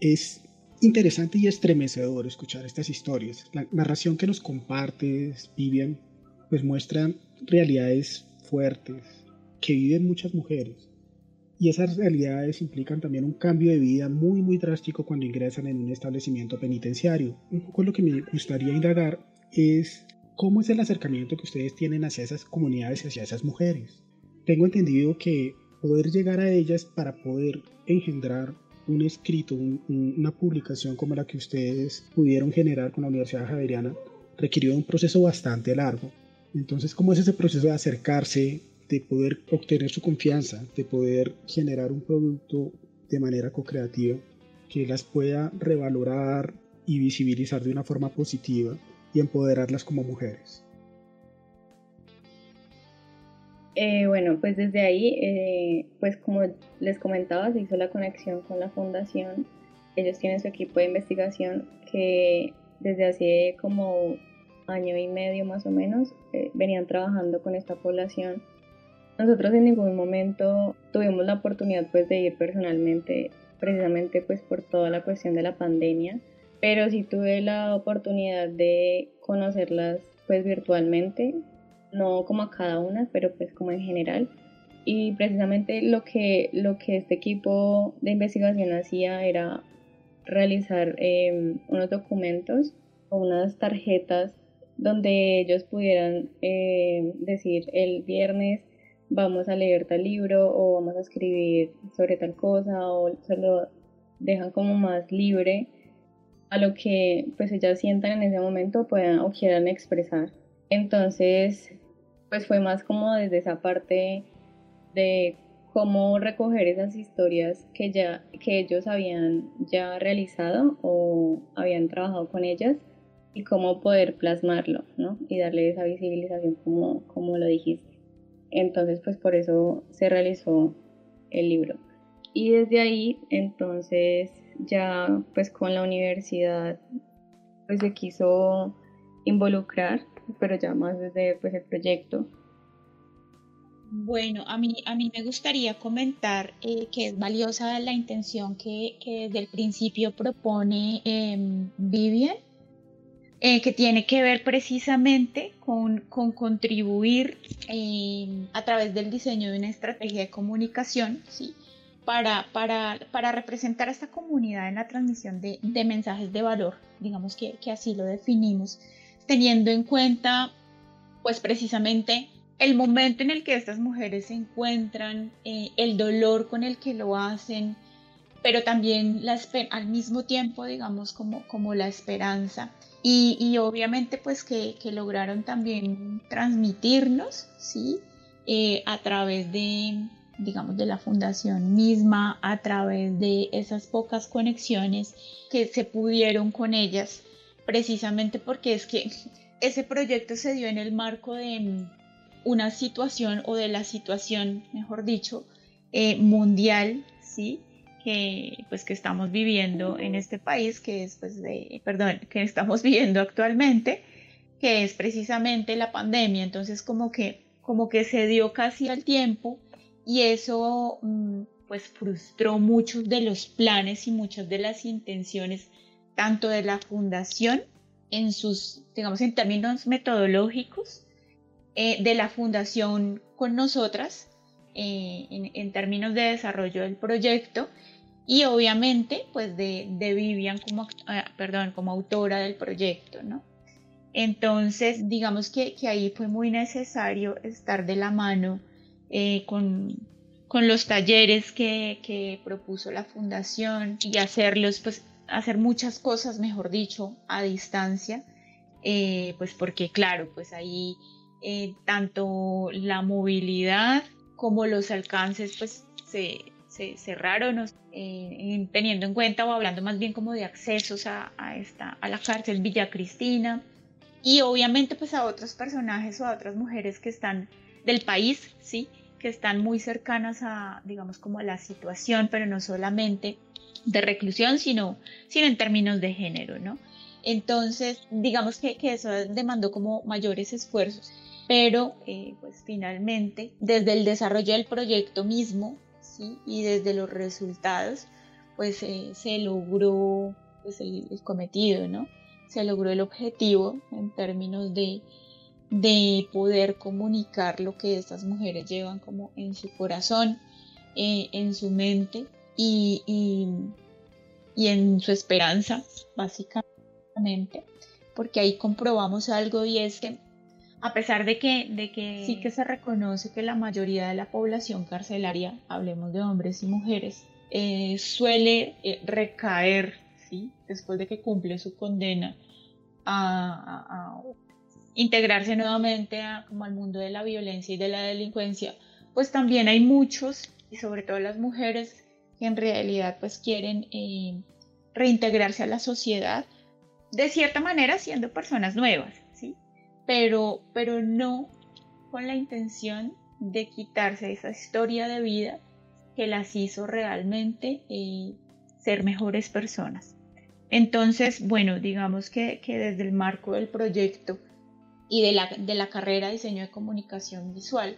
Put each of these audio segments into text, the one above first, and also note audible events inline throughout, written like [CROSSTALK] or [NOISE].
Es interesante y estremecedor escuchar estas historias. La narración que nos compartes, Vivian, pues muestra realidades fuertes que viven muchas mujeres. Y esas realidades implican también un cambio de vida muy, muy drástico cuando ingresan en un establecimiento penitenciario. Un poco lo que me gustaría indagar es cómo es el acercamiento que ustedes tienen hacia esas comunidades y hacia esas mujeres. Tengo entendido que poder llegar a ellas para poder engendrar un escrito, una publicación como la que ustedes pudieron generar con la Universidad Javeriana requirió un proceso bastante largo. Entonces, ¿cómo es ese proceso de acercarse, de poder obtener su confianza, de poder generar un producto de manera co-creativa que las pueda revalorar y visibilizar de una forma positiva y empoderarlas como mujeres? Eh, bueno, pues desde ahí, eh, pues como les comentaba, se hizo la conexión con la fundación. Ellos tienen su equipo de investigación que desde hace como año y medio más o menos eh, venían trabajando con esta población. Nosotros en ningún momento tuvimos la oportunidad pues de ir personalmente, precisamente pues por toda la cuestión de la pandemia, pero sí tuve la oportunidad de conocerlas pues virtualmente no como a cada una, pero pues como en general. Y precisamente lo que, lo que este equipo de investigación hacía era realizar em, unos documentos o unas tarjetas donde ellos pudieran em, decir el viernes vamos a leer tal libro o vamos a escribir sobre tal cosa o se lo dejan como más libre a lo que pues ellas sientan en ese momento puedan o quieran expresar. Entonces pues fue más como desde esa parte de cómo recoger esas historias que ya que ellos habían ya realizado o habían trabajado con ellas y cómo poder plasmarlo, ¿no? Y darle esa visibilización como, como lo dijiste. Entonces, pues por eso se realizó el libro. Y desde ahí, entonces, ya pues con la universidad, pues se quiso involucrar pero ya más desde pues, el proyecto. Bueno, a mí, a mí me gustaría comentar eh, que es valiosa la intención que, desde el principio propone em, Vivian, eh, que tiene que ver precisamente con, contribuir em, a través del diseño de una estrategia de comunicación, ¿sí? Para, para, para, representar a esta comunidad en la transmisión de, mensajes de valor, digamos que, que así lo definimos teniendo en cuenta pues precisamente el momento en el que estas mujeres se encuentran, eh, el dolor con el que lo hacen, pero también la al mismo tiempo, digamos, como, como la esperanza. Y, obviamente pues que, lograron también transmitirnos, ¿sí? Eh, a través de, digamos, de la fundación misma, a través de esas pocas conexiones que se pudieron con ellas precisamente porque es que [LAUGHS] ese proyecto se dio en el marco de mm, una situación o de la situación, mejor dicho, eh, mundial, ¿sí? Que, pues, que estamos viviendo en este país, que es, pues, de, perdón, que estamos [LAUGHS] viviendo actualmente, que es precisamente la pandemia. Entonces, como que, como que se dio casi al tiempo y eso, mm, pues, frustró muchos de los planes y muchas de las intenciones tanto de la fundación en sus, digamos, en términos metodológicos, eh, de la fundación con nosotras, eh, en, términos de desarrollo del proyecto, y obviamente, pues, de, de Vivian como, ah, perdón, como autora del proyecto, ¿no? Entonces, digamos que, que, ahí fue muy necesario estar de la mano eh, con, con, los talleres que, que, propuso la fundación y hacerlos pues hacer muchas cosas, mejor dicho, a distancia, eh, pues porque claro, pues ahí eh, tanto la movilidad como los alcances pues se, cerraron, eh, teniendo en cuenta o hablando más bien como de accesos a, esta, a la cárcel Villa Cristina y obviamente pues a otros personajes o a otras mujeres que están del país, ¿sí? que están muy cercanas a, digamos, como a la situación, pero no solamente de reclusión, sino, sino en términos de género, ¿no? Entonces, digamos que, que eso demandó como mayores esfuerzos, pero eh, pues finalmente, desde el desarrollo del proyecto mismo, ¿sí? Y desde los resultados, pues eh, se logró pues, el, cometido, ¿no? Se logró el objetivo en términos de, de poder comunicar lo que estas mujeres llevan como en su corazón, eh, en su mente y, y, en su esperanza, básicamente, porque ahí comprobamos algo y es que a pesar de que, de que sí que se reconoce que la mayoría de la población carcelaria, hablemos de hombres y mujeres, eh, suele eh, recaer, ¿sí? después de que cumple su condena, a, integrarse nuevamente como al mundo de la violencia y de la delincuencia, pues también hay muchos, y sobre todo las mujeres, que en realidad pues quieren eh, reintegrarse a la sociedad, de cierta manera siendo personas nuevas, ¿sí? Pero, pero no con la intención de quitarse esa historia de vida que las hizo realmente eh, ser mejores personas. Entonces, bueno, digamos que, desde el marco del proyecto y de la, de la carrera de diseño de comunicación visual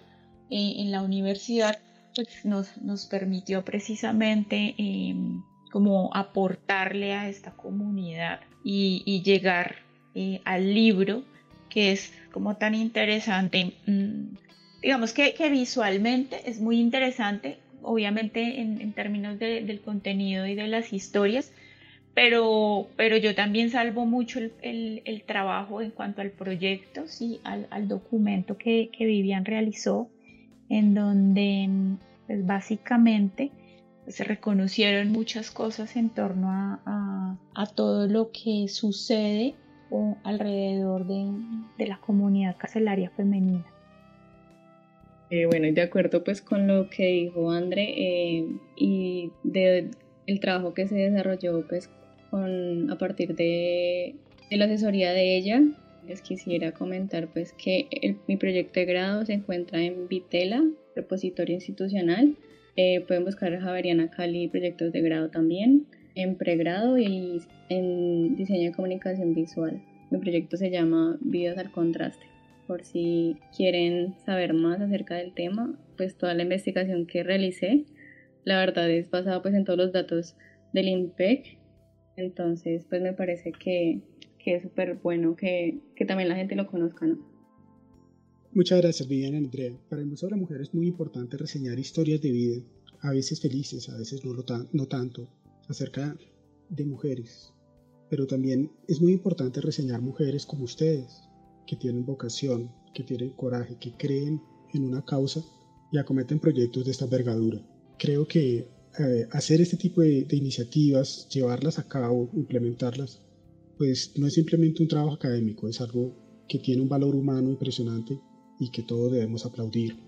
eh, en la universidad, pues nos, nos permitió precisamente em, como aportarle a esta comunidad y, llegar eh, al libro que es como tan interesante. Mm, digamos que, que, visualmente es muy interesante obviamente en, términos del contenido y de las historias, pero, pero yo también salvo mucho el, trabajo en cuanto al proyecto, ¿sí? al, documento que, Vivian realizó, en donde pues, básicamente se reconocieron muchas cosas en torno a, todo lo que sucede alrededor de, de la comunidad carcelaria femenina. Eh, bueno, y de acuerdo pues con lo que dijo André eh, y de el trabajo que se desarrolló pues con, a partir de, la asesoría de ella, les quisiera comentar pues que mi proyecto de grado se encuentra en Vitela, repositorio institucional. Eh, pueden buscar a Javeriana Cali proyectos de grado también, en pregrado y en diseño de comunicación visual. Mi proyecto se llama Vidas al Contraste por si quieren saber más acerca del tema, pues toda la investigación que realicé, la verdad es basada pues en todos los datos del INPEC, entonces pues me parece que, es súper bueno que, también la gente lo conozca, ¿no? Muchas gracias, Viviana Andrea. Para el Museo de la Mujer es muy importante reseñar historias de vida, a veces felices, a veces no, no tanto, acerca de mujeres. Pero también es muy importante reseñar mujeres como ustedes, que tienen vocación, que tienen coraje, que creen en una causa y acometen proyectos de esta envergadura. Creo que eh, hacer este tipo de, iniciativas, llevarlas a cabo, implementarlas, pues no es simplemente un trabajo académico, es algo que tiene un valor humano impresionante y que todos debemos aplaudir.